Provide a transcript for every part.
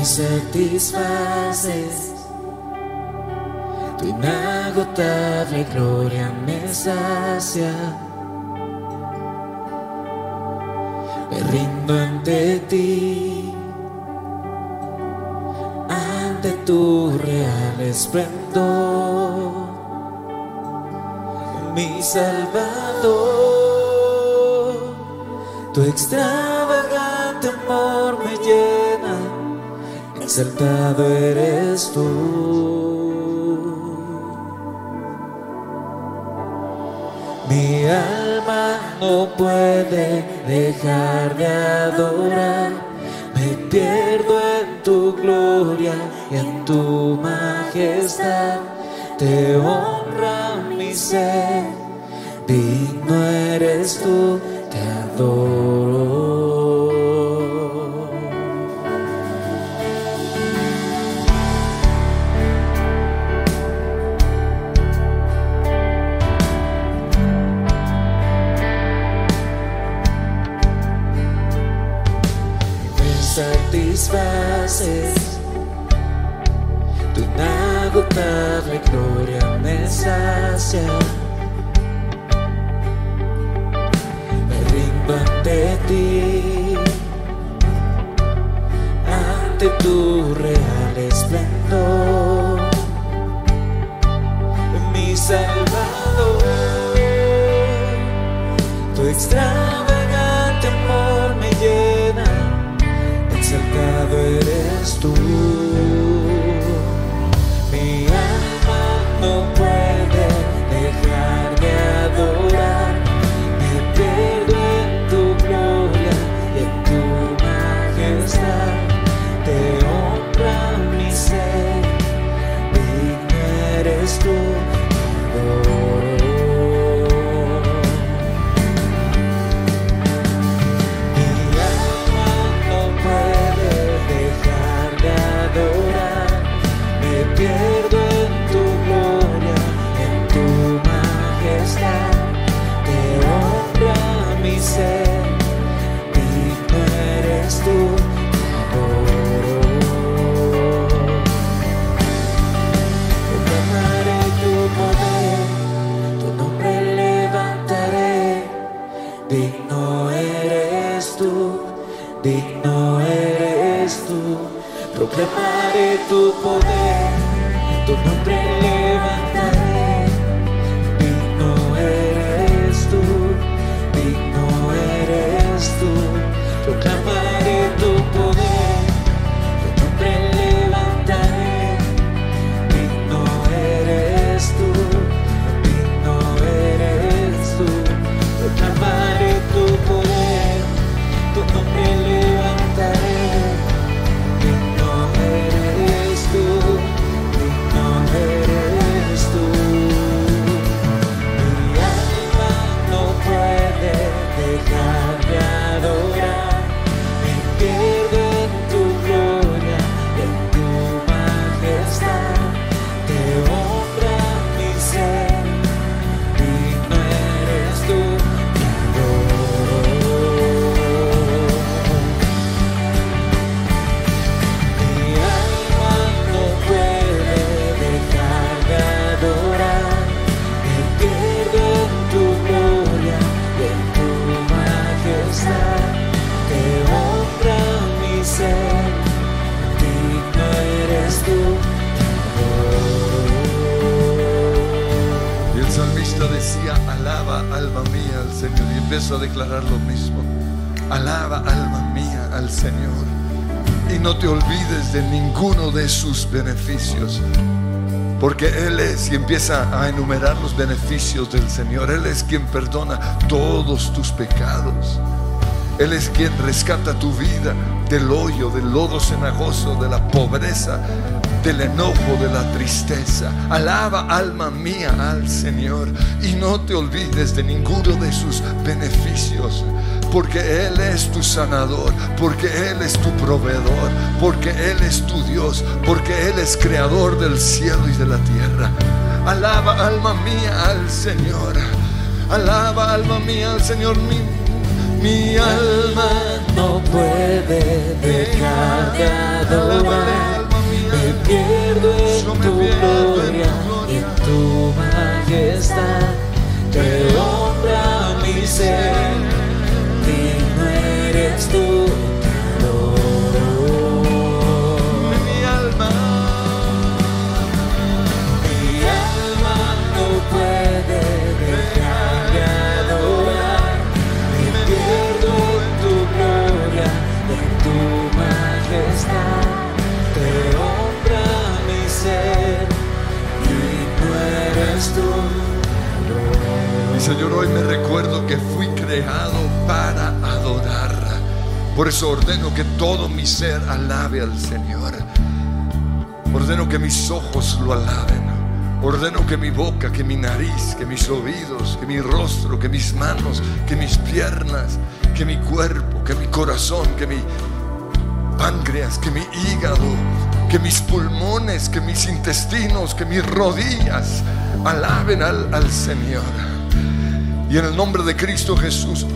me satisfaces. Tu inagotable gloria me sacia. Me rindo ante ti, ante tu real esplendor, mi Salvador. Tu extravagante amor me llena, exaltado eres tú. Mi alma no puede dejar de adorar, me pierdo en tu gloria y en tu majestad, te honra mi ser, digno eres tú, te adoro. Inagotable gloria me sacia. Me rindo ante ti, ante tu real esplendor, mi Salvador. Tu extravagante amor me llena, exaltado eres tú. Proclamaré tu poder, Porque Él es, y empieza a enumerar los beneficios del Señor. Él es quien perdona todos tus pecados. Él es quien rescata tu vida del hoyo, del lodo cenagoso, de la pobreza, del enojo, de la tristeza. Alaba alma mía al Señor y no te olvides de ninguno de sus beneficios. Porque Él es tu sanador, porque Él es tu proveedor, porque Él es tu Dios, porque Él es creador del cielo y de la tierra. Alaba alma mía al Señor. Alaba alma mía al Señor. Mi, Mi alma no puede dejar de adorar. Me pierdo en Yo me tu y gloria. en tu majestad. Te honra mi ser, digno eres tú, Por eso ordeno que todo mi ser alabe al Señor. Ordeno que mis ojos lo alaben. Ordeno que mi boca, que mi nariz, que mis oídos, que mi rostro, que mis manos, que mis piernas, que mi cuerpo, que mi corazón, que mi páncreas, que mi hígado, que mis pulmones, que mis intestinos, que mis rodillas alaben al, al Señor. Y en el nombre de Cristo Jesús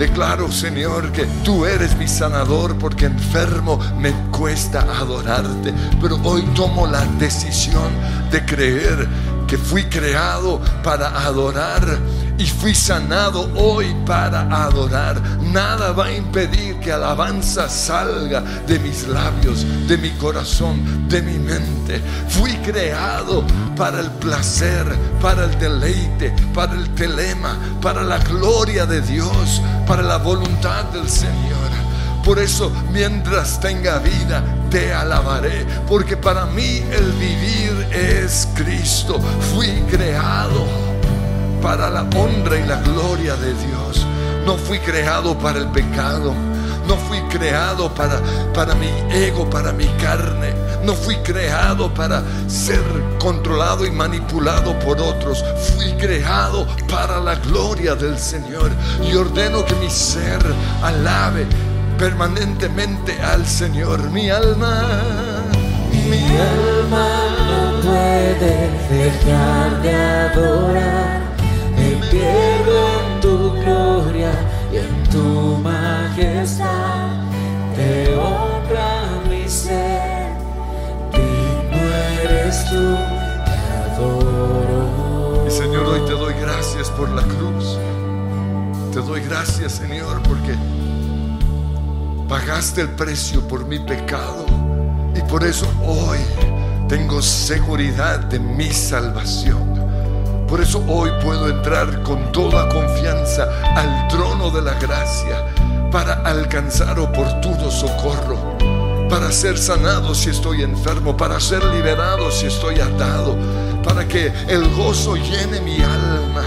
declaro, Señor, que tú eres mi sanador porque enfermo me cuesta adorarte. Pero hoy tomo la decisión de creer que fui creado para adorar y fui sanado hoy para adorar. Nada va a impedir que alabanza salga de mis labios, de mi corazón, de mi mente. Fui creado para el placer, para el deleite, para el telema, para la gloria de Dios, para la voluntad del Señor. Por eso, mientras tenga vida, te alabaré, porque para mí el vivir es Cristo. Fui creado para la honra y la gloria de Dios. No fui creado para el pecado. No fui creado para, para mi ego, para mi carne. No fui creado para ser controlado y manipulado por otros. Fui creado para la gloria del Señor. Y ordeno que mi ser alabe permanentemente al Señor. Mi alma, mi alma no puede dejar de adorar. Pierdo en tu gloria y en tu majestad. Te honra mi ser, digno eres tú, te adoro. Y Señor, hoy te doy gracias por la cruz. Te doy gracias, Señor, porque pagaste el precio por mi pecado. Y por eso hoy tengo seguridad de mi salvación. Por eso hoy puedo entrar con toda confianza al trono de la gracia para alcanzar oportuno socorro, para ser sanado si estoy enfermo, para ser liberado si estoy atado, para que el gozo llene mi alma,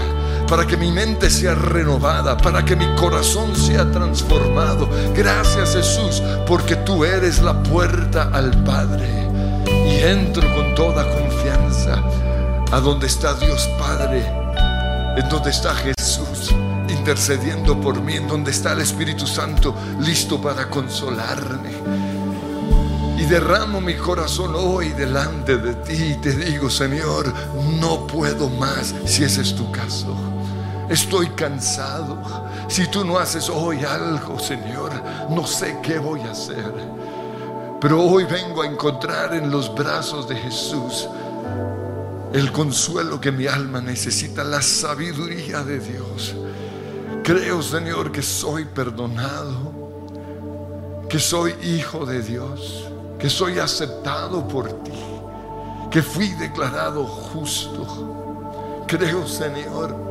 para que mi mente sea renovada, para que mi corazón sea transformado. Gracias Jesús, porque tú eres la puerta al Padre y entro con toda confianza a donde está Dios Padre, en donde está Jesús intercediendo por mí, en donde está el Espíritu Santo listo para consolarme. Y derramo mi corazón hoy delante de ti y te digo, Señor, no puedo más si ese es tu caso. Estoy cansado. Si tú no haces hoy algo, Señor, no sé qué voy a hacer. Pero hoy vengo a encontrar en los brazos de Jesús el consuelo que mi alma necesita, la sabiduría de Dios. Creo, Señor, que soy perdonado, que soy hijo de Dios, que soy aceptado por ti, que fui declarado justo. Creo, Señor,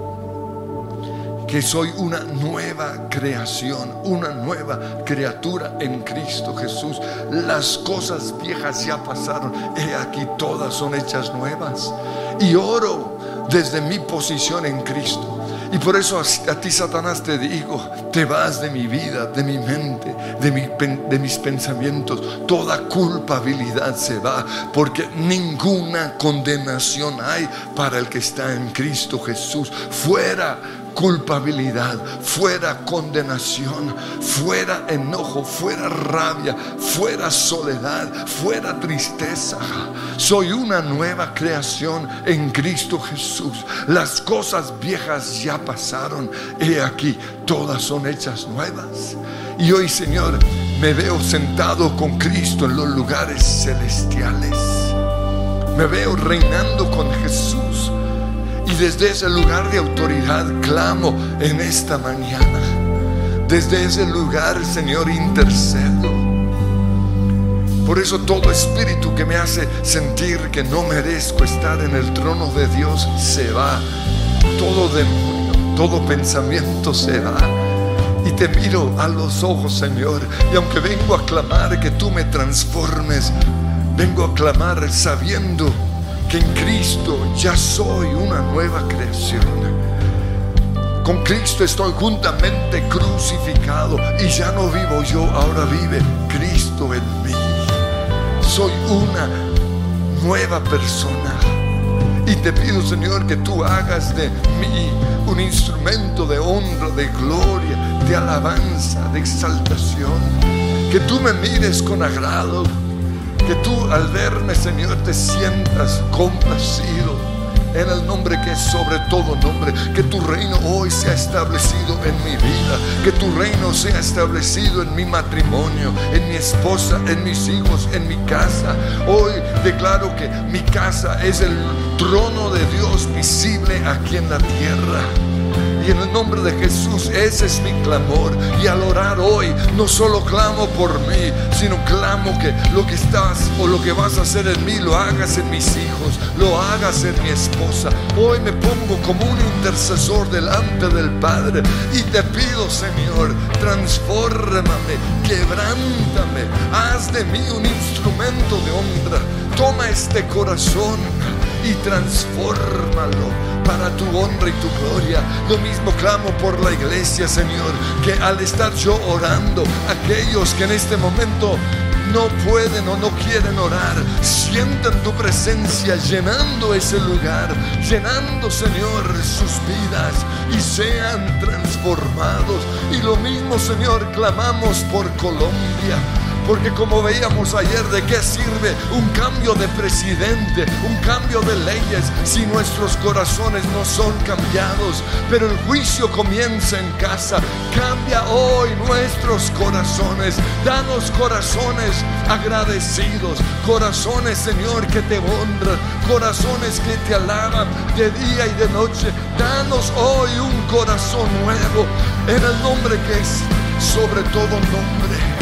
que soy una nueva creación, una nueva criatura en Cristo Jesús. Las cosas viejas ya pasaron, he aquí todas son hechas nuevas. Y oro desde mi posición en Cristo. Y por eso a, ti, Satanás, te digo, te vas de mi vida, de mi mente, de, de mis pensamientos. Toda culpabilidad se va, porque ninguna condenación hay para el que está en Cristo Jesús. Fuera culpabilidad, fuera condenación, fuera enojo, fuera rabia, fuera soledad, fuera tristeza. Soy una nueva creación en Cristo Jesús. Las cosas viejas ya pasaron. He aquí, todas son hechas nuevas. Y hoy, Señor, me veo sentado con Cristo en los lugares celestiales. Me veo reinando con Jesús. Y desde ese lugar de autoridad clamo en esta mañana. Desde ese lugar, Señor, intercedo. Por eso todo espíritu que me hace sentir que no merezco estar en el trono de Dios se va. Todo demonio, todo pensamiento se va. Y te miro a los ojos, Señor. Y aunque vengo a clamar que tú me transformes, vengo a clamar sabiendo que en Cristo ya soy una nueva creación. Con Cristo estoy juntamente crucificado y ya no vivo yo, ahora vive Cristo en mí. Soy una nueva persona. Y te pido, Señor, que tú hagas de mí un instrumento de honra, de gloria, de alabanza, de exaltación. Que tú me mires con agrado. Que tú al verme, Señor, te sientas complacido en el nombre que es sobre todo nombre. Que tu reino hoy sea establecido en mi vida. Que tu reino sea establecido en mi matrimonio, en mi esposa, en mis hijos, en mi casa. Hoy declaro que mi casa es el trono de Dios visible aquí en la tierra. Y en el nombre de Jesús, ese es mi clamor. Y al orar hoy, no solo clamo por mí, sino clamo que lo que estás o lo que vas a hacer en mí, lo hagas en mis hijos, lo hagas en mi esposa. Hoy me pongo como un intercesor delante del Padre y te pido, Señor, transfórmame, quebrántame, haz de mí un instrumento de honra. Toma este corazón y transfórmalo para tu honra y tu gloria. Lo mismo clamo por la iglesia, Señor, que al estar yo orando, aquellos que en este momento no pueden o no quieren orar, sientan tu presencia llenando ese lugar, llenando, Señor, sus vidas y sean transformados. Y lo mismo, Señor, clamamos por Colombia. Porque como veíamos ayer, ¿de qué sirve un cambio de presidente, un cambio de leyes si nuestros corazones no son cambiados? Pero el juicio comienza en casa. Cambia hoy nuestros corazones. Danos corazones agradecidos. Corazones, Señor, que te honran. Corazones que te alaban de día y de noche. Danos hoy un corazón nuevo en el nombre que es sobre todo nombre.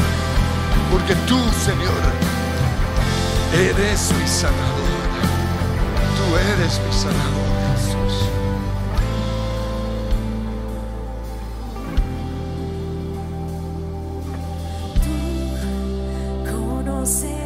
Porque tú, Señor, eres mi sanador. Tú eres mi sanador, Jesús. Tú, conocedor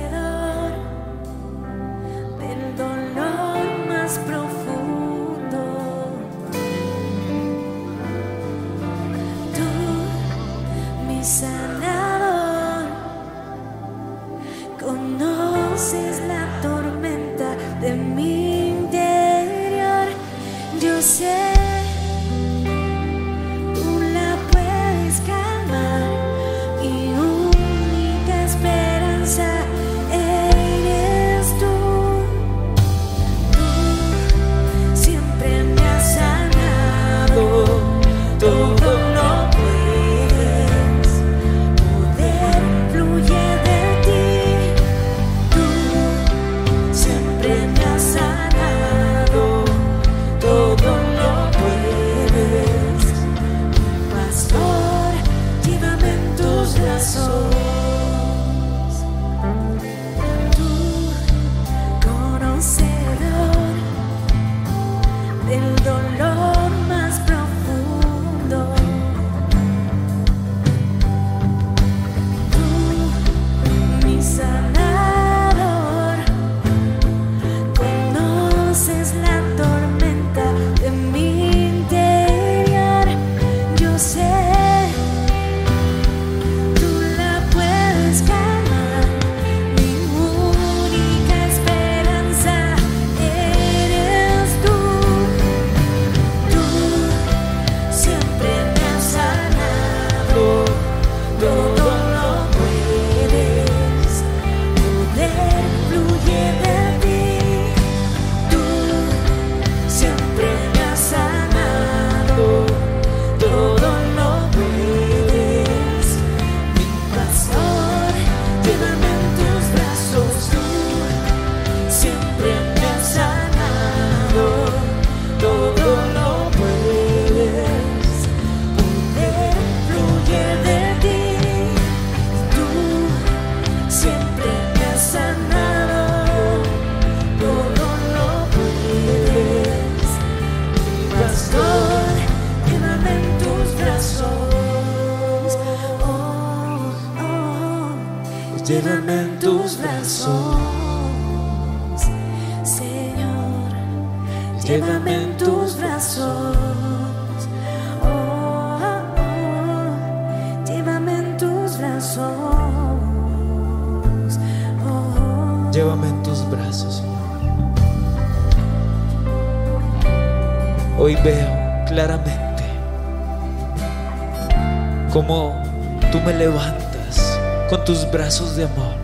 tus brazos de amor,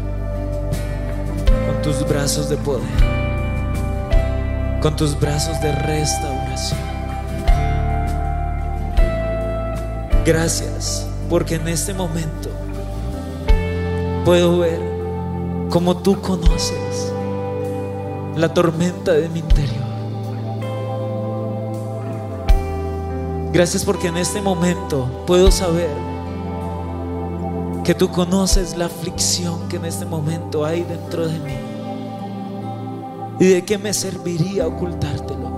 con tus brazos de poder, con tus brazos de restauración. Gracias porque en este momento puedo ver cómo tú conoces la tormenta de mi interior. Gracias porque en este momento puedo saber que tú conoces la aflicción que en este momento hay dentro de mí. ¿Y de qué me serviría ocultártelo?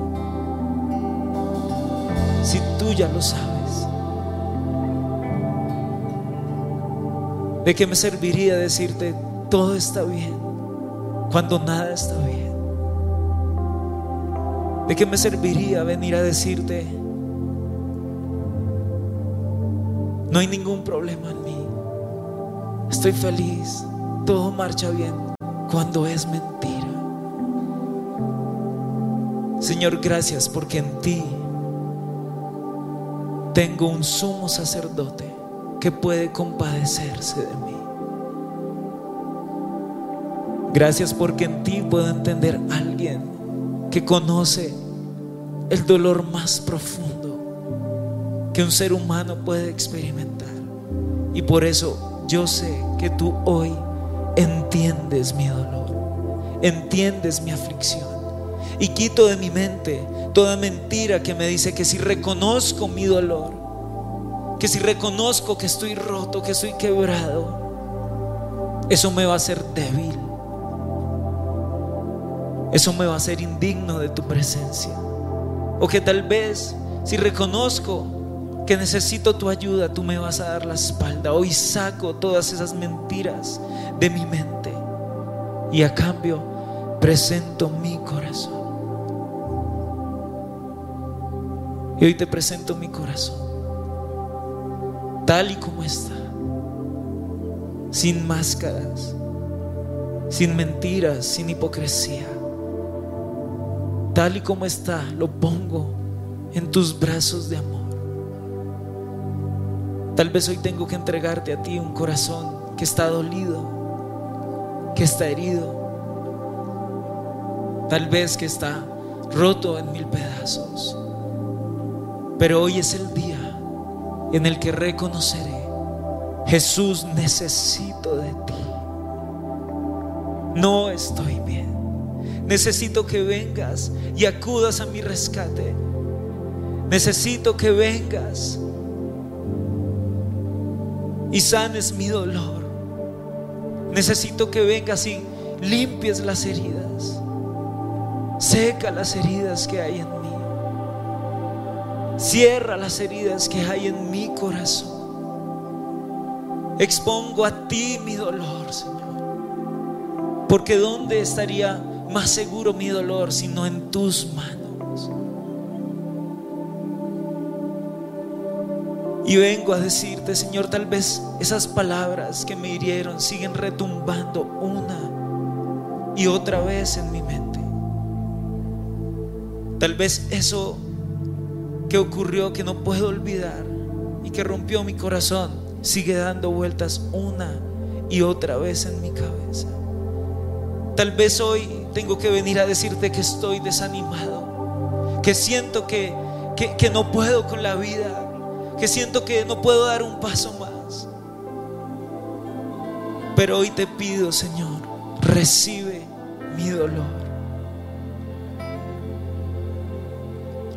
Si tú ya lo sabes. ¿De qué me serviría decirte todo está bien cuando nada está bien? ¿De qué me serviría venir a decirte no hay ningún problema en mí? Estoy feliz, todo marcha bien cuando es mentira. Señor, gracias porque en ti tengo un sumo sacerdote que puede compadecerse de mí. Gracias porque en ti puedo entender a alguien que conoce el dolor más profundo que un ser humano puede experimentar. Y por eso yo sé que tú hoy entiendes mi dolor, entiendes mi aflicción. Y quito de mi mente toda mentira que me dice que si reconozco mi dolor, que si reconozco que estoy roto, que estoy quebrado, eso me va a hacer débil. Eso me va a hacer indigno de tu presencia. O que tal vez si reconozco que necesito tu ayuda, tú me vas a dar la espalda. Hoy saco todas esas mentiras de mi mente y a cambio presento mi corazón. Y hoy te presento mi corazón, tal y como está, sin máscaras, sin mentiras, sin hipocresía. Tal y como está, lo pongo en tus brazos de amor. Tal vez hoy tengo que entregarte a ti un corazón que está dolido, que está herido, tal vez que está roto en mil pedazos. Pero hoy es el día en el que reconoceré, Jesús, necesito de ti. No estoy bien. Necesito que vengas y acudas a mi rescate. Necesito que vengas y sanes mi dolor. Necesito que vengas y limpies las heridas. Seca las heridas que hay en mí. Cierra las heridas que hay en mi corazón. Expongo a ti mi dolor, Señor. Porque ¿dónde estaría más seguro mi dolor sino en tus manos? Y vengo a decirte, Señor, tal vez esas palabras que me hirieron siguen retumbando una y otra vez en mi mente. Tal vez eso que ocurrió que no puedo olvidar y que rompió mi corazón sigue dando vueltas una y otra vez en mi cabeza. Tal vez hoy tengo que venir a decirte que estoy desanimado, que siento que, que, que no puedo con la vida, que siento que no puedo dar un paso más. Pero hoy te pido, Señor, recibe mi dolor.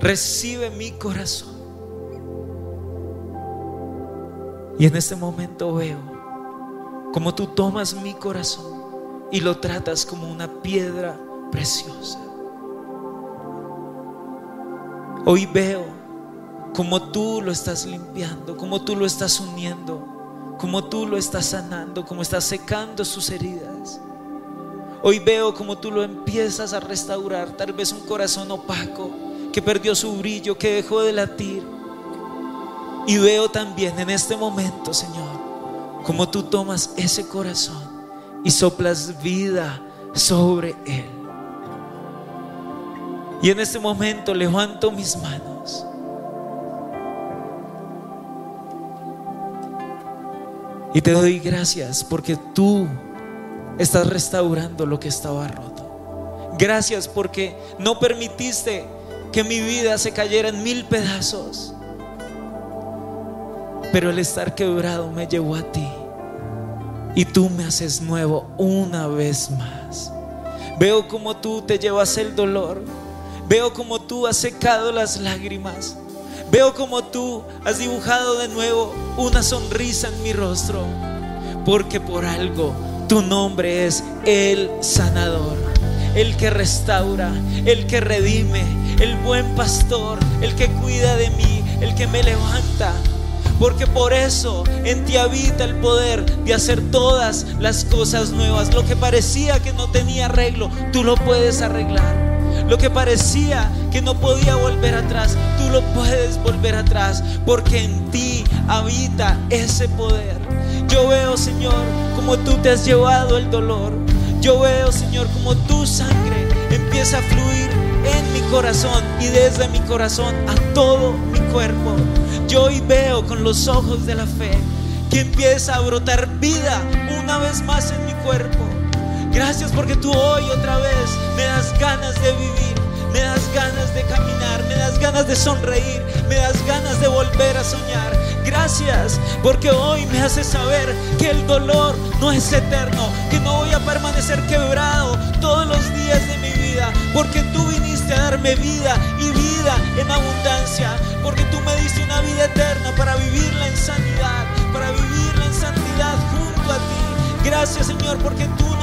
Recibe mi corazón. Y en este momento veo como tú tomas mi corazón y lo tratas como una piedra preciosa. Hoy veo como tú lo estás limpiando, como tú lo estás uniendo como tú lo estás sanando, como estás secando sus heridas. Hoy veo como tú lo empiezas a restaurar, tal vez un corazón opaco que perdió su brillo, que dejó de latir. Y veo también en este momento, Señor, como tú tomas ese corazón y soplas vida sobre él. Y en este momento levanto mis manos. Y te doy gracias porque tú estás restaurando lo que estaba roto. Gracias porque no permitiste que mi vida se cayera en mil pedazos. Pero el estar quebrado me llevó a ti. Y tú me haces nuevo una vez más. Veo como tú te llevas el dolor. Veo como tú has secado las lágrimas. Veo como tú has dibujado de nuevo una sonrisa en mi rostro. Porque por algo tu nombre es el sanador, el que restaura, el que redime, el buen pastor, el que cuida de mí, el que me levanta. Porque por eso en ti habita el poder de hacer todas las cosas nuevas. Lo que parecía que no tenía arreglo, tú lo puedes arreglar. Lo que parecía que no podía volver atrás, tú lo puedes volver atrás. Porque en ti habita ese poder. Yo veo, Señor, como tú te has llevado el dolor. Yo veo, Señor, como tu sangre empieza a fluir en mi corazón y desde mi corazón a todo mi cuerpo. Yo hoy veo con los ojos de la fe que empieza a brotar vida una vez más en mi cuerpo. Gracias porque tú hoy otra vez me das ganas de vivir, me das ganas de caminar, me das ganas de sonreír, me das ganas de volver a soñar. Gracias porque hoy me hace saber que el dolor no es eterno, que no voy a permanecer quebrado todos los días de mi vida, porque tú viniste a darme vida y vida en abundancia, porque tú me diste una vida eterna para vivirla en sanidad, para vivirla en santidad junto a ti. Gracias Señor porque tú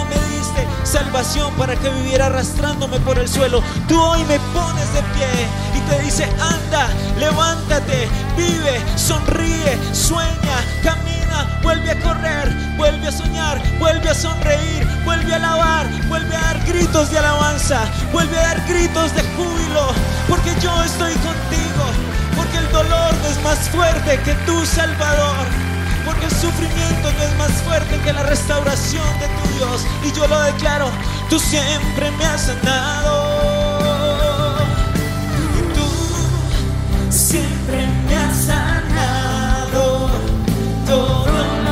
salvación para que viviera arrastrándome por el suelo. Tú hoy me pones de pie y te dice, anda, levántate, vive, sonríe, sueña, camina, vuelve a correr, vuelve a soñar, vuelve a sonreír, vuelve a alabar, vuelve a dar gritos de alabanza, vuelve a dar gritos de júbilo, porque yo estoy contigo, porque el dolor no es más fuerte que tu Salvador. Porque el sufrimiento no es más fuerte que la restauración de tu Dios. Y yo lo declaro, tú siempre me has sanado. Tú siempre me has sanado. Todo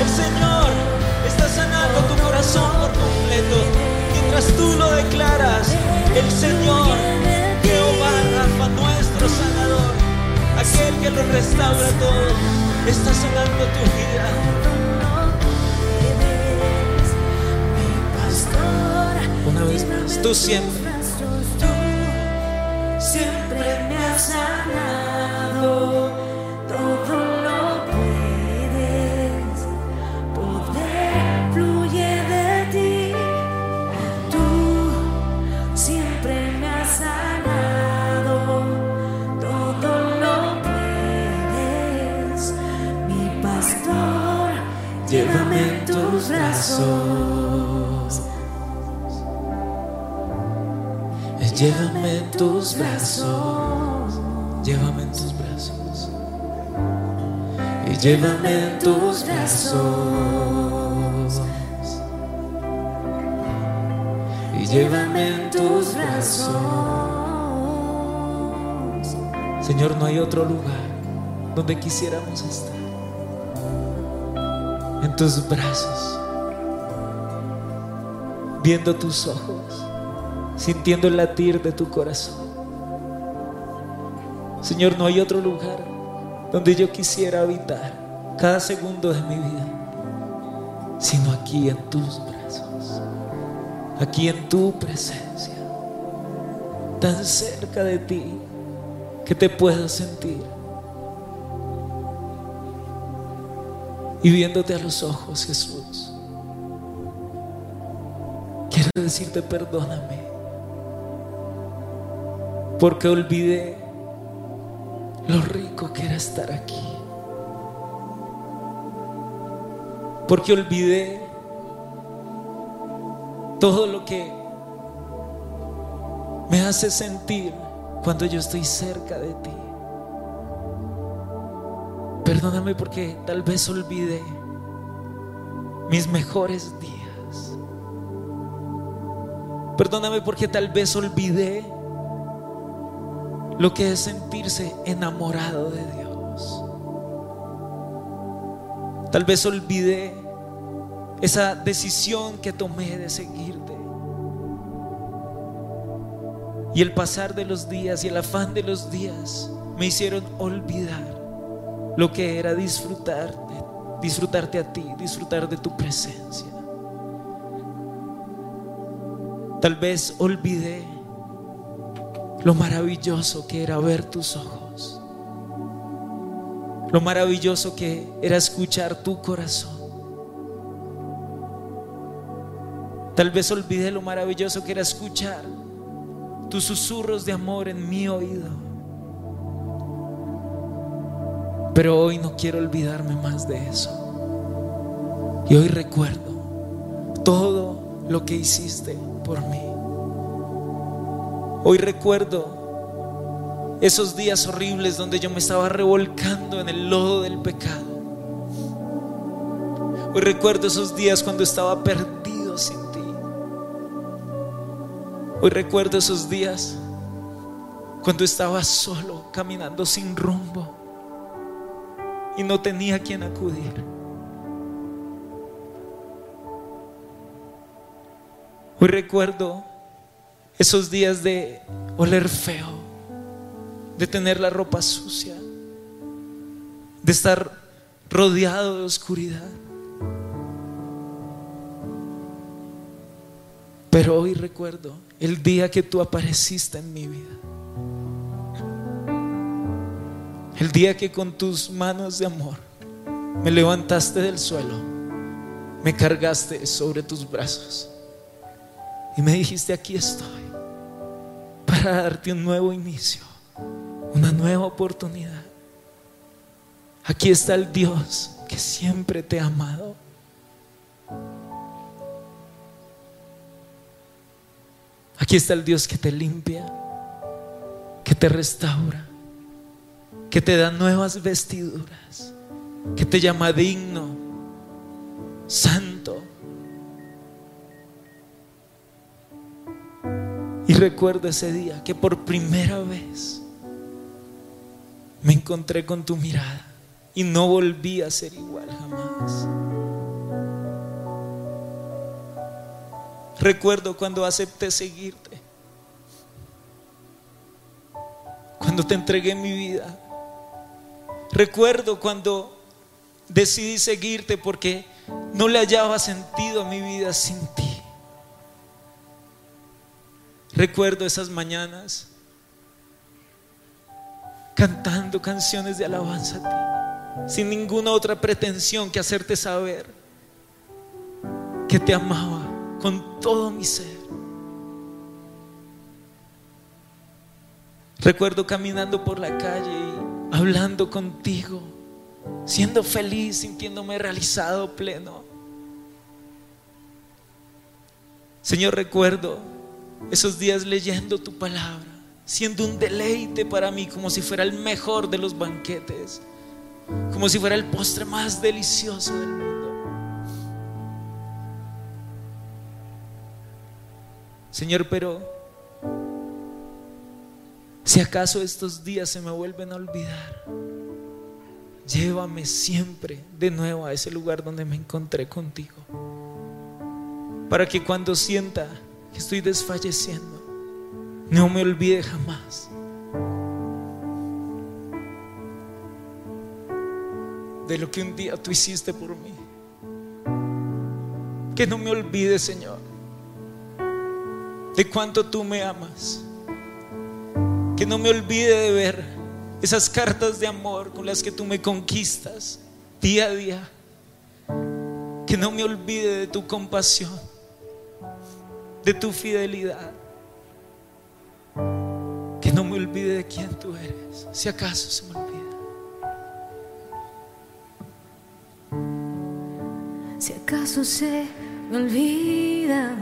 el Señor está sanando tu corazón por completo. Mientras tú lo declaras, el Señor, Jehová Rafa, nuestro sanador, aquel que lo restaura todo, está sanando tu vida. Una vez más, tú siempre. Siempre me has sanado, tus brazos, llévame en tus brazos, y llévame en tus brazos, y llévame en tus brazos. Señor, no hay otro lugar donde quisiéramos estar. En tus brazos, viendo tus ojos sintiendo el latir de tu corazón. Señor, no hay otro lugar donde yo quisiera habitar cada segundo de mi vida, sino aquí en tus brazos, aquí en tu presencia. tan cerca de ti que te puedo sentir. Y viéndote a los ojos, Jesús, quiero decirte perdóname, porque olvidé lo rico que era estar aquí. Porque olvidé todo lo que me hace sentir cuando yo estoy cerca de ti. Perdóname porque tal vez olvidé mis mejores días. Perdóname porque tal vez olvidé lo que es sentirse enamorado de Dios. Tal vez olvidé esa decisión que tomé de seguirte. Y el pasar de los días y el afán de los días me hicieron olvidar lo que era disfrutar, disfrutarte a ti, disfrutar de tu presencia. Tal vez olvidé lo maravilloso que era ver tus ojos, lo maravilloso que era escuchar tu corazón. Tal vez olvidé lo maravilloso que era escuchar tus susurros de amor en mi oído. Pero hoy no quiero olvidarme más de eso. Y hoy recuerdo todo lo que hiciste por mí. Hoy recuerdo esos días horribles donde yo me estaba revolcando en el lodo del pecado. Hoy recuerdo esos días cuando estaba perdido sin ti. Hoy recuerdo esos días cuando estaba solo, caminando sin rumbo y no tenía a quien acudir. Hoy recuerdo esos días de oler feo, de tener la ropa sucia, de estar rodeado de oscuridad. Pero hoy recuerdo el día que tú apareciste en mi vida. El día que con tus manos de amor me levantaste del suelo, me cargaste sobre tus brazos y me dijiste, aquí estoy para darte un nuevo inicio, una nueva oportunidad. Aquí está el Dios que siempre te ha amado. Aquí está el Dios que te limpia, que te restaura, que te da nuevas vestiduras, que te llama digno, santo. Y recuerdo ese día que por primera vez me encontré con tu mirada y no volví a ser igual jamás. Recuerdo cuando acepté seguirte, cuando te entregué mi vida. Recuerdo cuando decidí seguirte porque no le hallaba sentido a mi vida sin ti. Recuerdo esas mañanas cantando canciones de alabanza a ti, sin ninguna otra pretensión que hacerte saber que te amaba con todo mi ser. Recuerdo caminando por la calle y hablando contigo, siendo feliz, sintiéndome realizado, pleno. Señor, recuerdo esos días leyendo tu palabra, siendo un deleite para mí, como si fuera el mejor de los banquetes, como si fuera el postre más delicioso del mundo. Señor, pero si acaso estos días se me vuelven a olvidar, llévame siempre de nuevo a ese lugar donde me encontré contigo, para que cuando sienta que estoy desfalleciendo. No me olvide jamás. De lo que un día tú hiciste por mí. Que no me olvide, Señor. De cuánto tú me amas. Que no me olvide de ver esas cartas de amor con las que tú me conquistas día a día. Que no me olvide de tu compasión de tu fidelidad. Que no me olvide de quién tú eres, si acaso se me olvida. Si acaso se me olvida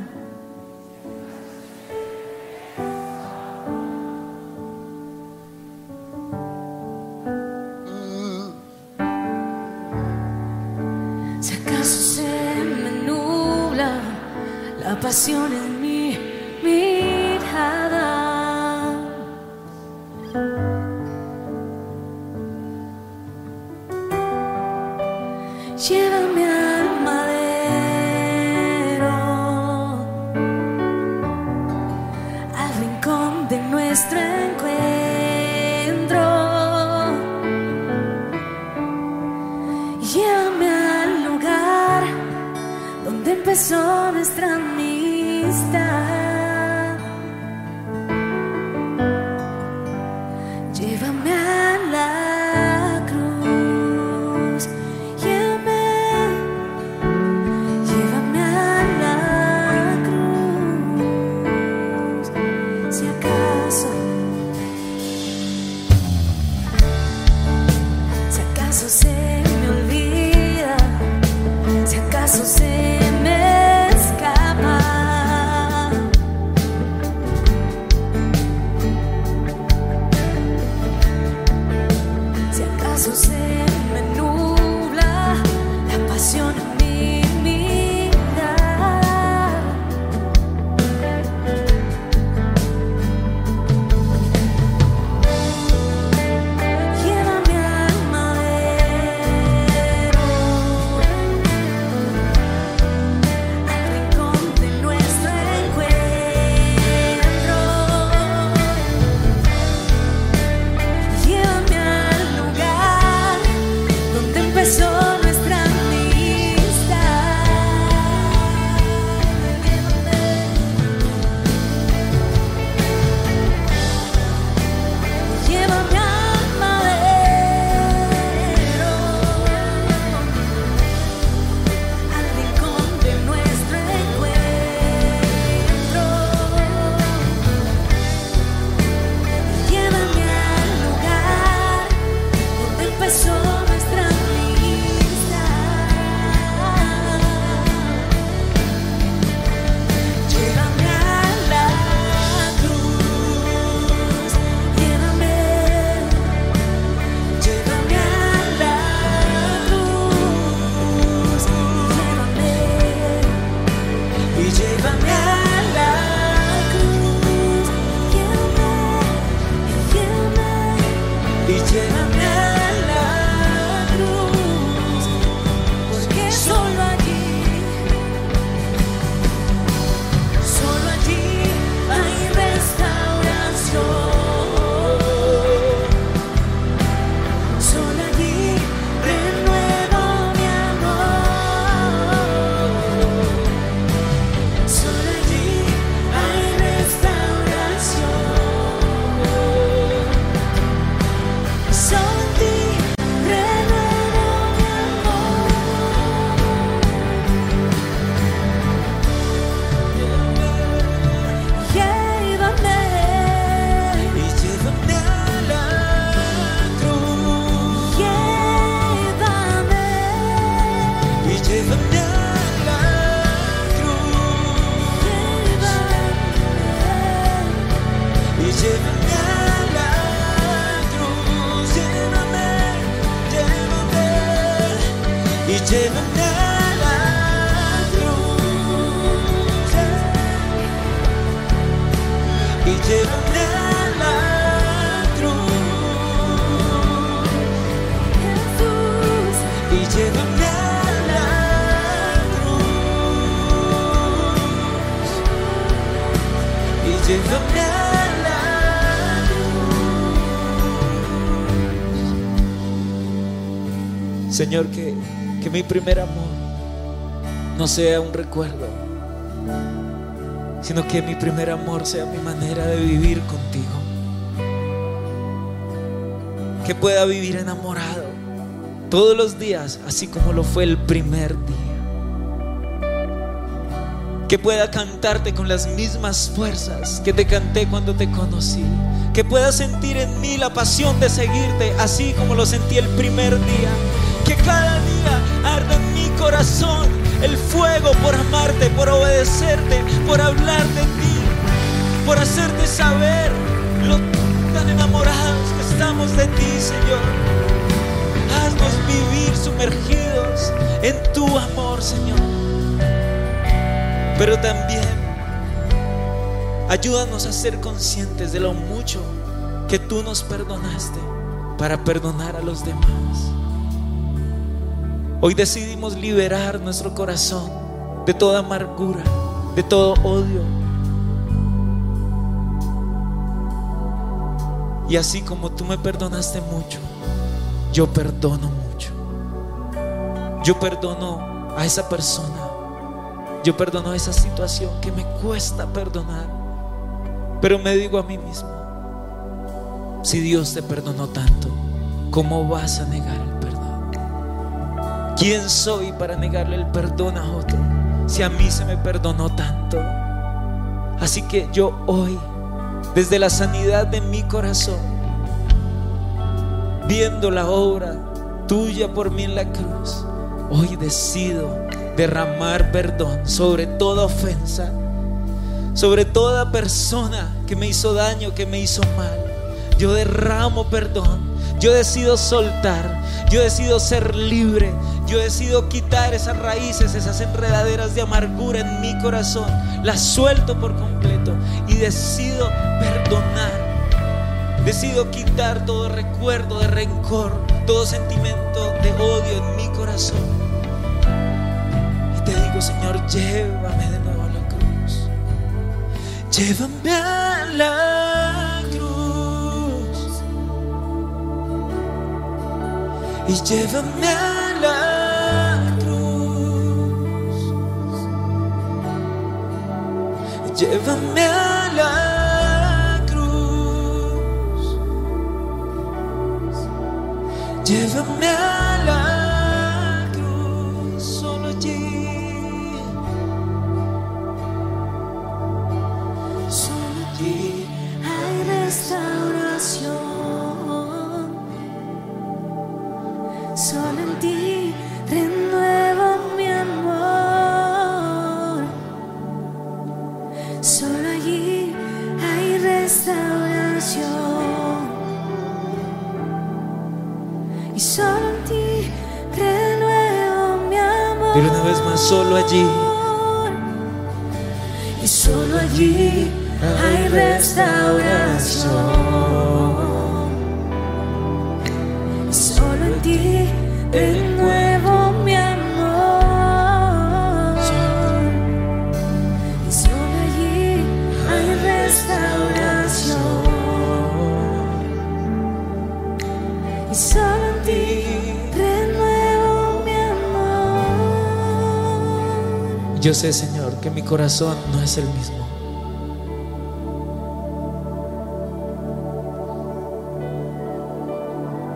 이제는 내 Señor, que, que mi primer amor no sea un recuerdo, sino que mi primer amor sea mi manera de vivir contigo. Que pueda vivir enamorado todos los días, así como lo fue el primer día. Que pueda cantarte con las mismas fuerzas que te canté cuando te conocí. Que pueda sentir en mí la pasión de seguirte, así como lo sentí el primer día que cada día arda en mi corazón el fuego por amarte, por obedecerte, por hablar de ti, por hacerte saber lo tan enamorados que estamos de ti, Señor. Haznos vivir sumergidos en tu amor, Señor. Pero también ayúdanos a ser conscientes de lo mucho que tú nos perdonaste para perdonar a los demás. Hoy decidimos liberar nuestro corazón de toda amargura, de todo odio. Y así como tú me perdonaste mucho, yo perdono mucho. Yo perdono a esa persona. Yo perdono a esa situación que me cuesta perdonar. Pero me digo a mí mismo, si Dios te perdonó tanto, ¿cómo vas a negar? ¿Quién soy para negarle el perdón a otro si a mí se me perdonó tanto? Así que yo hoy, desde la sanidad de mi corazón, viendo la obra tuya por mí en la cruz, hoy decido derramar perdón sobre toda ofensa, sobre toda persona que me hizo daño, que me hizo mal. Yo derramo perdón. Yo decido soltar. Yo decido ser libre. Yo decido quitar esas raíces, esas enredaderas de amargura en mi corazón. Las suelto por completo y decido perdonar. Decido quitar todo recuerdo de rencor, todo sentimiento de odio en mi corazón. Y te digo, Señor, llévame de nuevo a la cruz. Llévame a la cruz. Y llévame a Llévame a la cruz. Llévame a solo allí. Y solo allí hay restauración. Sé, Señor, que mi corazón no es el mismo.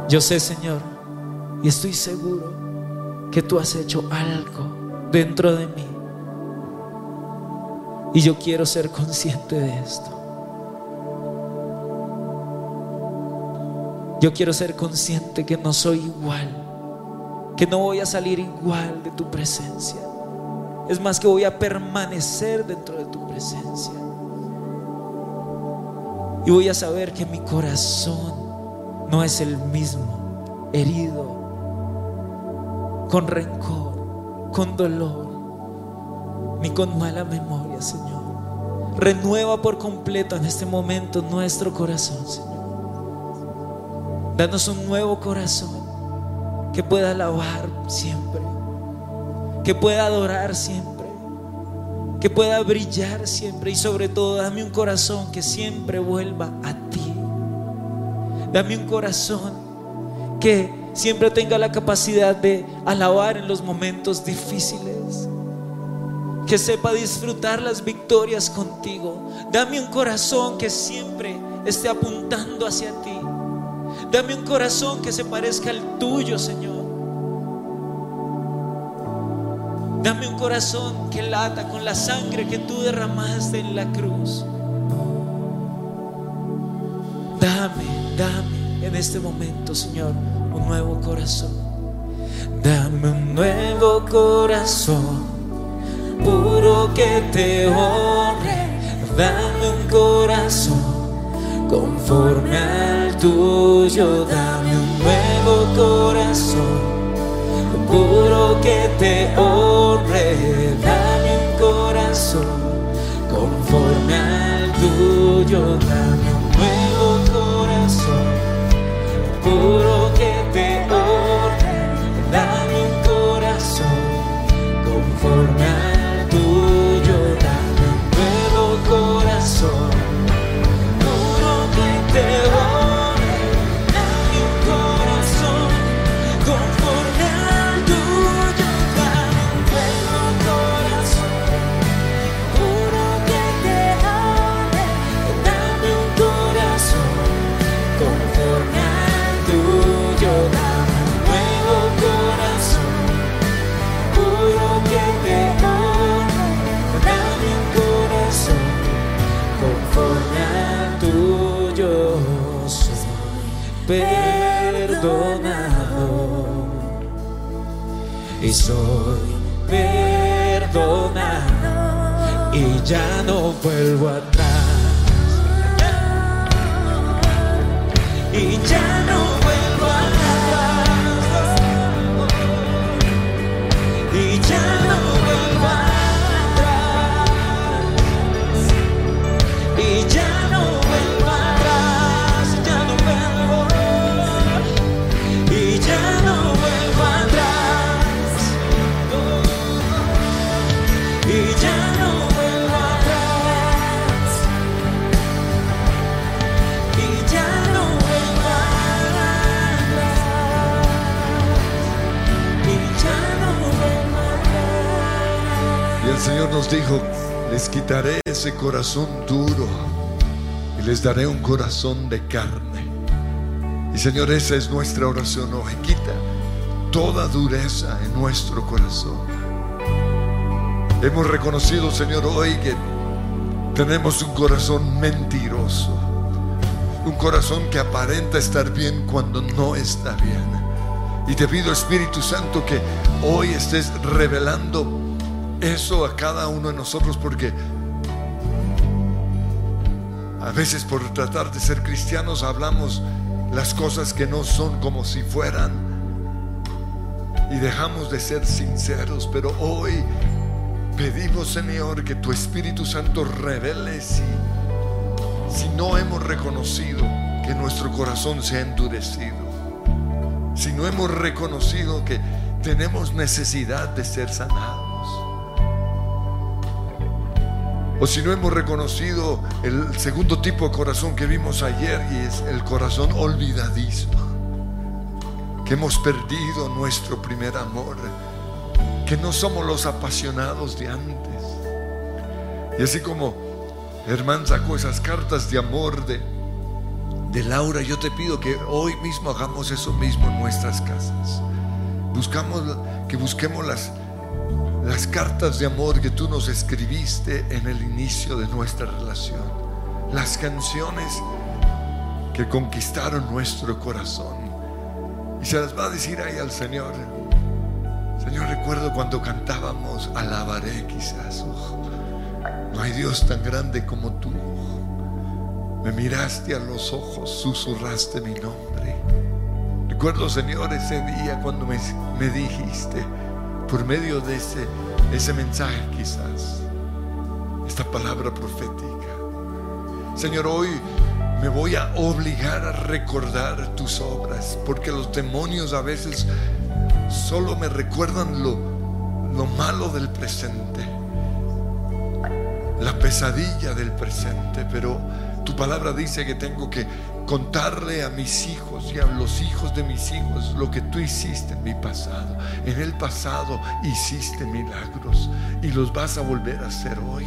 Yo sé, Señor, y estoy seguro que tú has hecho algo dentro de mí. Y yo quiero ser consciente de esto. Yo quiero ser consciente que no soy igual, que no voy a salir igual de tu presencia. Es más que voy a permanecer dentro de tu presencia. Y voy a saber que mi corazón no es el mismo, herido, con rencor, con dolor, ni con mala memoria, Señor. Renueva por completo en este momento nuestro corazón, Señor. Danos un nuevo corazón que pueda alabar siempre, que pueda adorar siempre, que pueda brillar siempre y sobre todo dame un corazón que siempre vuelva a ti. Dame un corazón que siempre tenga la capacidad de alabar en los momentos difíciles. Que sepa disfrutar las victorias contigo. Dame un corazón que siempre esté apuntando hacia ti. Dame un corazón que se parezca al tuyo, Señor. Dame un corazón que lata con la sangre que tú derramaste en la cruz. Dame, dame en este momento, Señor, un nuevo corazón. Dame un nuevo corazón, puro que te honre. Dame un corazón conforme al tuyo. Dame un nuevo corazón puro que te honre, dame un corazón conforme al tuyo, daré un corazón de carne. Y Señor, esa es nuestra oración hoy. Quita toda dureza en nuestro corazón. Hemos reconocido, Señor, hoy que tenemos un corazón mentiroso. Un corazón que aparenta estar bien cuando no está bien. Y te pido, Espíritu Santo, que hoy estés revelando eso a cada uno de nosotros porque a veces por tratar de ser cristianos hablamos las cosas que no son como si fueran y dejamos de ser sinceros, pero hoy pedimos Señor que tu Espíritu Santo revele si, si no hemos reconocido que nuestro corazón se ha endurecido, si no hemos reconocido que tenemos necesidad de ser sanados. O si no hemos reconocido el segundo tipo de corazón que vimos ayer y es el corazón olvidadizo. Que hemos perdido nuestro primer amor. Que no somos los apasionados de antes. Y así como Herman sacó esas cartas de amor de, de Laura, yo te pido que hoy mismo hagamos eso mismo en nuestras casas. Buscamos, que busquemos las, las cartas de amor que tú nos escribiste en el inicio de nuestra relación, las canciones que conquistaron nuestro corazón. Y se las va a decir ahí al Señor. Señor, recuerdo cuando cantábamos, alabaré quizás. no hay Dios tan grande como tú. Me miraste a los ojos, susurraste mi nombre. Recuerdo, Señor, ese día cuando me, me dijiste, por medio de ese, ese mensaje quizás, esta palabra profética. Señor, hoy me voy a obligar a recordar tus obras, porque los demonios a veces solo me recuerdan lo, lo malo del presente, la pesadilla del presente, pero tu palabra dice que tengo que contarle a mis hijos y a los hijos de mis hijos lo que tú hiciste en mi pasado. En el pasado hiciste milagros y los vas a volver a hacer hoy.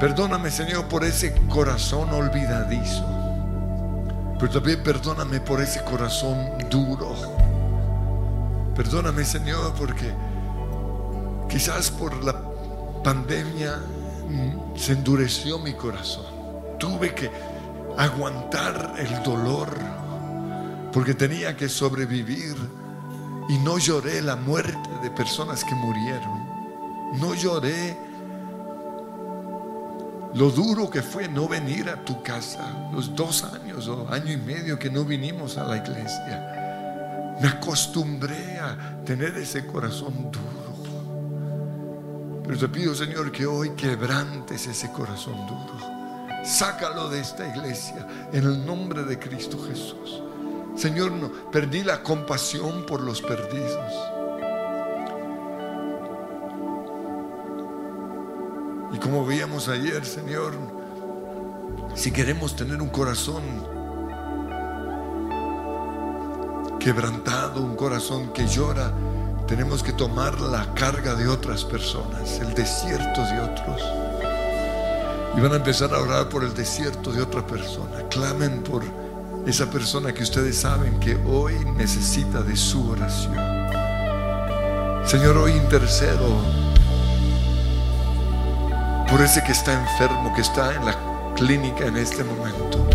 Perdóname, Señor, por ese corazón olvidadizo. Pero también perdóname por ese corazón duro. Perdóname, Señor, porque quizás por la pandemia se endureció mi corazón. Tuve que aguantar el dolor porque tenía que sobrevivir y no lloré la muerte de personas que murieron. No lloré lo duro que fue no venir a tu casa los dos años o año y medio que no vinimos a la iglesia. Me acostumbré a tener ese corazón duro. Pero te pido, Señor, que hoy quebrantes ese corazón duro. Sácalo de esta iglesia en el nombre de Cristo Jesús. Señor, no, perdí la compasión por los perdidos. Y como veíamos ayer, Señor, si queremos tener un corazón quebrantado, un corazón que llora, tenemos que tomar la carga de otras personas, el desierto de otros. Y van a empezar a orar por el desierto de otra persona. Clamen por esa persona que ustedes saben que hoy necesita de su oración. Señor, hoy intercedo por ese que está enfermo, que está en la clínica en este momento.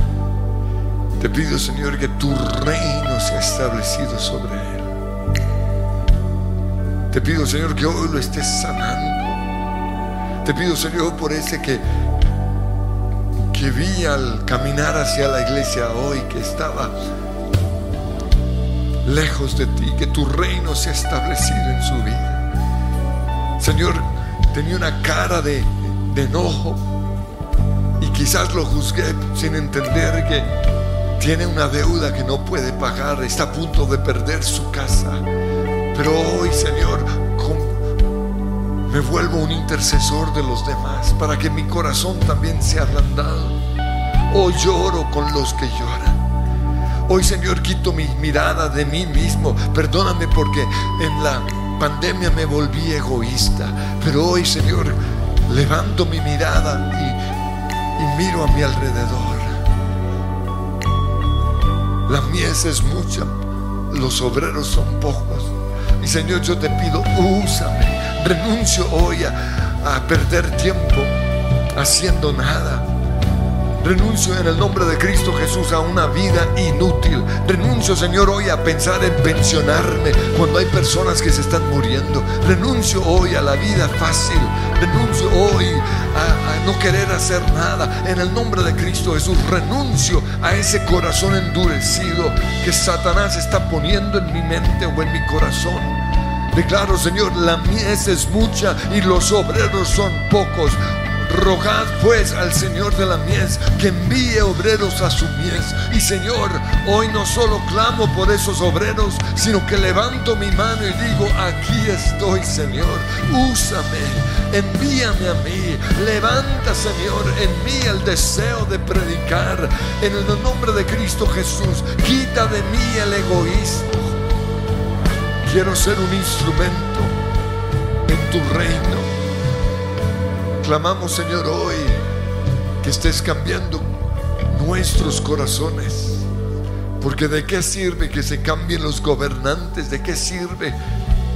Te pido, Señor, que tu reino sea establecido sobre él. Te pido, Señor, que hoy lo estés sanando. Te pido, Señor, por ese que que vi al caminar hacia la iglesia hoy, que estaba lejos de ti, que tu reino se ha establecido en su vida. Señor, tenía una cara de, enojo y quizás lo juzgué sin entender que tiene una deuda que no puede pagar, está a punto de perder su casa. Pero hoy, Señor, me vuelvo un intercesor de los demás para que mi corazón también sea ablandado. Hoy lloro con los que lloran. Hoy, Señor, quito mi mirada de mí mismo. Perdóname porque en la pandemia me volví egoísta. Pero hoy, Señor, levanto mi mirada y, y miro a mi alrededor. La mies es mucha, los obreros son pocos. Y Señor, yo te pido, úsame Renuncio hoy a, perder tiempo haciendo nada. Renuncio en el nombre de Cristo Jesús a una vida inútil. Renuncio, Señor, hoy a pensar en pensionarme cuando hay personas que se están muriendo. Renuncio hoy a la vida fácil. Renuncio hoy a, a, no querer hacer nada. En el nombre de Cristo Jesús, renuncio a ese corazón endurecido que Satanás está poniendo en mi mente o en mi corazón. Declaro, Señor, la mies es mucha y los obreros son pocos. Rogad pues al Señor de la mies que envíe obreros a su mies. Y Señor, hoy no solo clamo por esos obreros, sino que levanto mi mano y digo, aquí estoy Señor, úsame, envíame a mí. Levanta Señor en mí el deseo de predicar. En el nombre de Cristo Jesús, quita de mí el egoísmo Quiero ser un instrumento en tu reino. Clamamos, Señor, hoy que estés cambiando nuestros corazones. Porque de qué sirve que se cambien los gobernantes, de qué sirve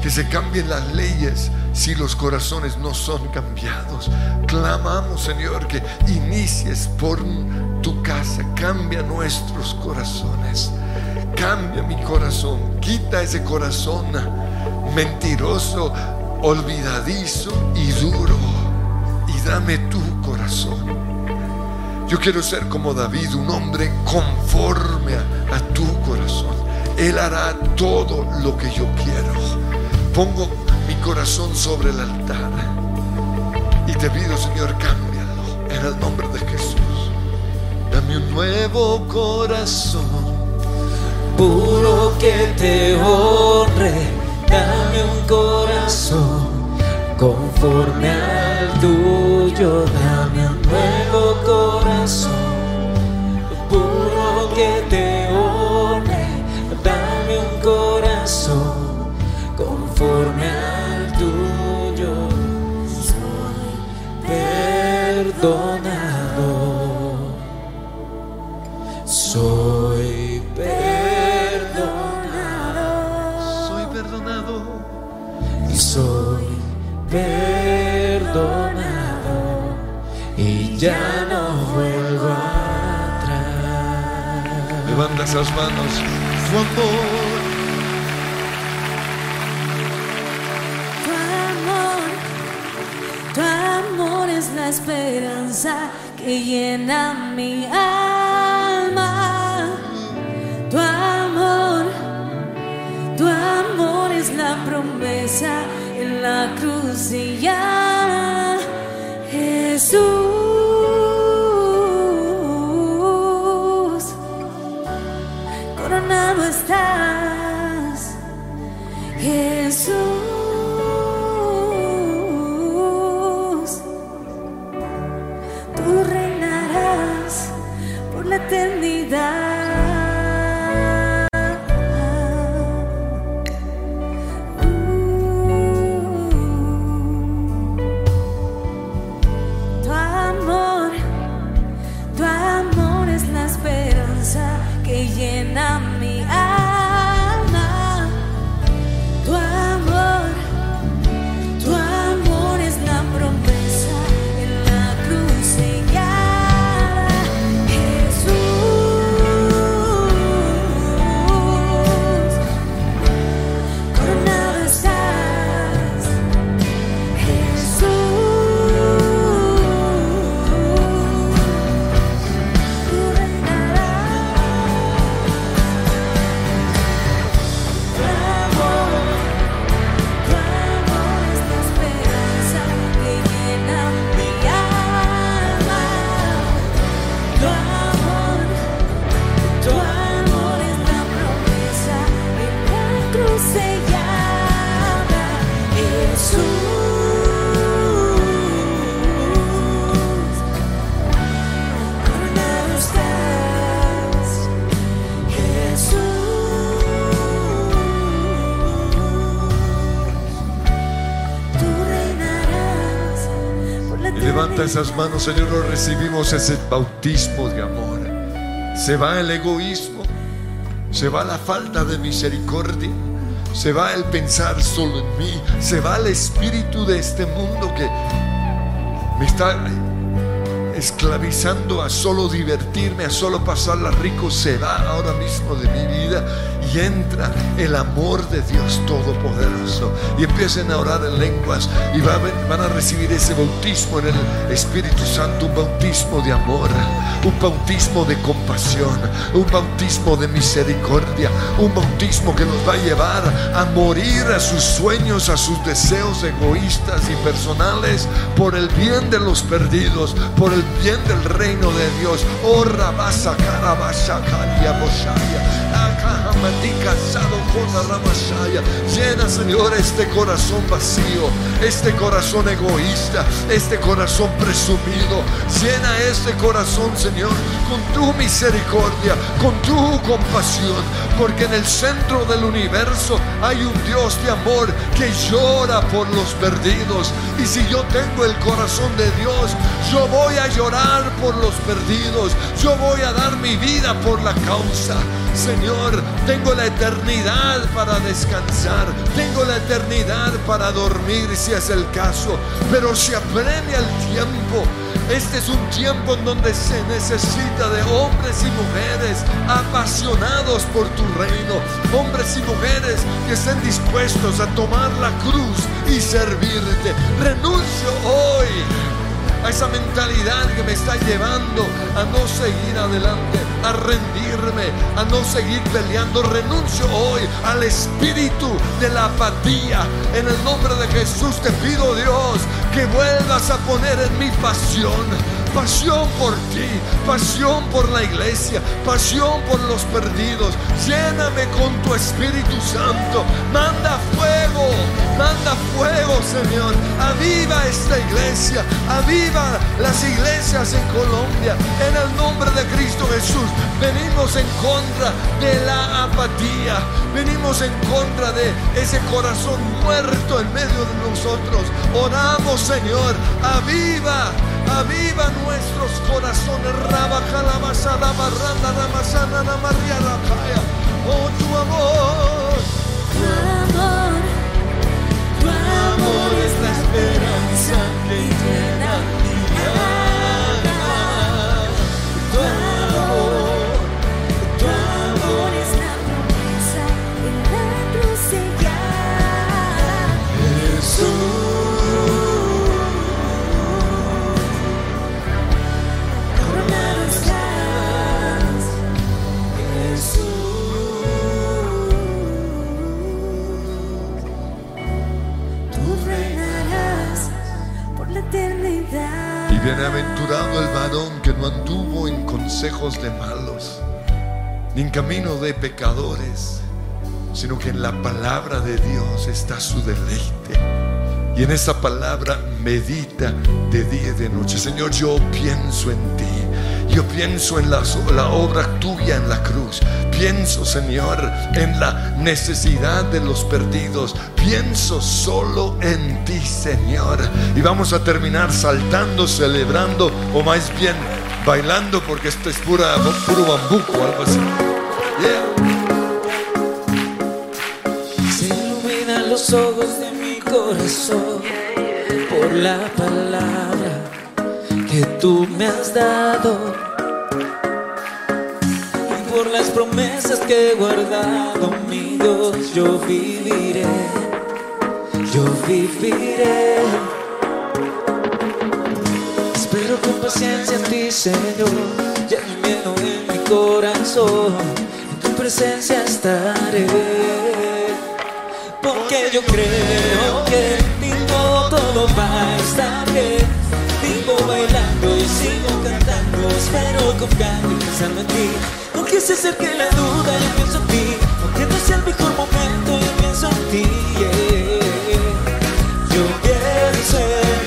que se cambien las leyes si los corazones no son cambiados. Clamamos, Señor, que inicies por tu casa, cambia nuestros corazones. Cambia mi corazón, quita ese corazón mentiroso, olvidadizo y duro y dame tu corazón. Yo quiero ser como David, un hombre conforme a, tu corazón. Él hará todo lo que yo quiero. Pongo mi corazón sobre el altar y te pido, Señor, cámbialo en el nombre de Jesús. Dame un nuevo corazón puro que te honre, dame un corazón conforme al tuyo, dame un nuevo corazón, puro que te honre, dame un corazón conforme al tuyo, soy perdonado, ya no vuelvo atrás. Levanta esas manos. Tu amor. Tu amor, tu amor es la esperanza que llena mi alma. Tu amor, tu amor es la promesa en la cruz y ya Jesús, esas manos, Señor, recibimos ese bautismo de amor. Se va el egoísmo, se va la falta de misericordia, se va el pensar solo en mí, se va el espíritu de este mundo que me está esclavizando a solo divertirme, a solo pasarla rico, se va ahora mismo de mi vida y entra el amor de Dios Todopoderoso. Y empiecen a orar en lenguas y van a recibir ese bautismo en el Espíritu Santo, un bautismo de amor, un bautismo de compasión, un bautismo de misericordia, un bautismo que nos va a llevar a morir a sus sueños, a sus deseos egoístas y personales por el bien de los perdidos, por el bien del reino de Dios. Oh, Llena, Señor, este corazón vacío, este corazón egoísta, este corazón presumido. Llena este corazón, Señor, con tu misericordia, con tu compasión, porque en el centro del universo hay un Dios de amor que llora por los perdidos. Y si yo tengo el corazón de Dios, yo voy a llorar por los perdidos, yo voy a dar mi vida por la causa. Señor, tengo la eternidad para descansar, tengo la eternidad para dormir si es el caso, pero se apremia el tiempo. Este es un tiempo en donde se necesita de hombres y mujeres apasionados por tu reino, hombres y mujeres que estén dispuestos a tomar la cruz y servirte. Renuncio hoy a esa mentalidad que me está llevando a no seguir adelante, a rendirme, a no seguir peleando. Renuncio hoy al espíritu de la apatía. En el nombre de Jesús te pido, Dios, que vuelvas a poner en mi pasión. Pasión por ti, pasión por la iglesia, pasión por los perdidos. Lléname con tu Espíritu Santo. Manda fuego, manda fuego, Señor. Aviva esta iglesia, aviva las iglesias en Colombia. En el nombre de Cristo Jesús, venimos en contra de la apatía. Venimos en contra de ese corazón muerto en medio de nosotros. Oramos, Señor, aviva, Aviva nuestros corazones, rabaja la basada, barranda, la masana, la maría, la calla. Oh, tu amor. Tu amor, tu amor es la esperanza que llena El varón que no anduvo en consejos de malos, ni en camino de pecadores, sino que en la palabra de Dios está su deleite. Y en esa palabra medita de día y de noche. Señor, yo pienso en ti. Yo pienso en la, la obra tuya en la cruz. Pienso, Señor, en la necesidad de los perdidos. Pienso solo en ti, Señor. Y vamos a terminar saltando, celebrando, o más bien bailando, porque esto es pura, puro bambuco, algo así. Se iluminan los ojos de mi corazón por la palabra que tú me has dado por las promesas que he guardado, mi Dios, yo viviré, yo viviré. Espero con paciencia en ti, Señor, ya no miedo en mi corazón, en tu presencia estaré. Porque yo creo que en ti todo, va a estar bien. Bailando y sigo cantando, espero confiando y pensando en ti. Aunque se acerque la duda, yo pienso en ti. Aunque no sea el mejor momento, yo pienso en ti. Yo pienso en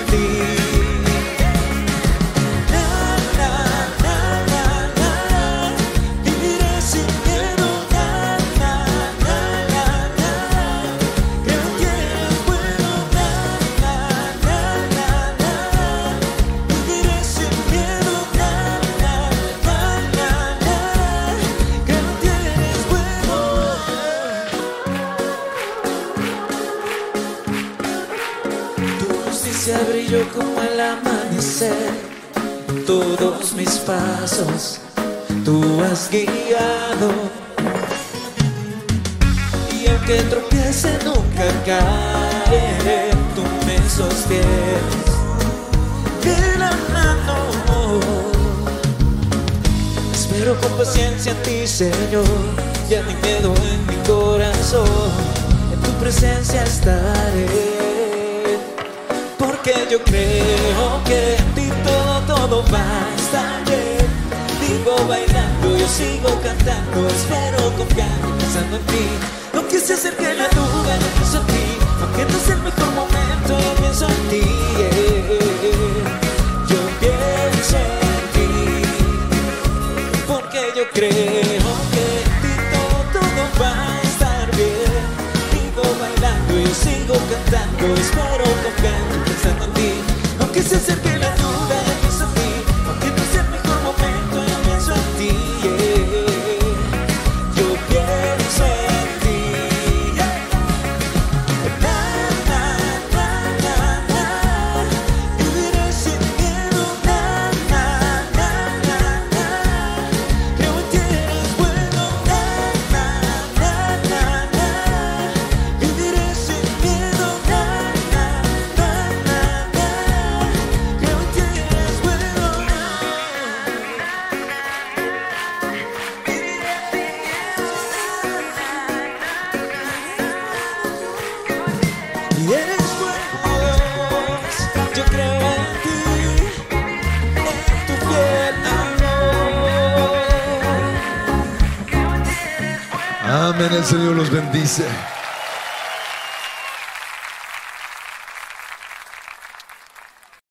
Todos mis pasos tú has guiado. Y aunque tropiece nunca caeré, tú me sostienes de la mano. Espero con paciencia en ti, Señor. Ya no hay miedo en mi corazón. En tu presencia estaré. Porque yo creo que en ti todo, todo va a estar bien. Vivo bailando, yo sigo cantando. Espero confiando, pensando en ti. Aunque se acerque la duda, yo pienso en ti. Aunque no sea el mejor momento, yo pienso en ti. Yo pienso en ti porque yo creo que en ti todo, todo va a estar bien. Vivo bailando y sigo cantando, espero ti. Aunque se acerque la duda, amor.